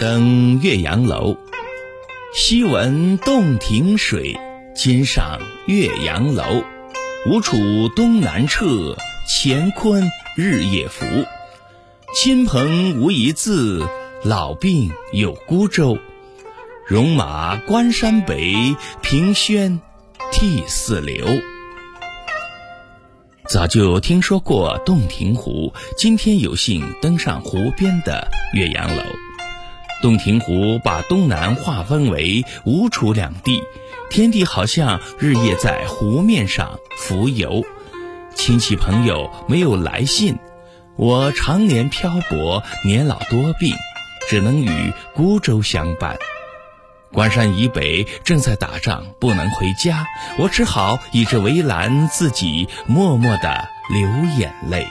登岳阳楼，昔闻洞庭水，今上岳阳楼。吴楚东南坼，乾坤日夜浮。亲朋无一字，老病有孤舟。戎马关山北，凭轩涕泗流。早就听说过洞庭湖，今天有幸登上湖边的岳阳楼。洞庭湖把东南划分为吴楚两地，天地好像日夜在湖面上浮游。亲戚朋友没有来信，我常年漂泊，年老多病，只能与孤舟相伴。关山以北正在打仗，不能回家，我只好倚着围栏，自己默默地流眼泪。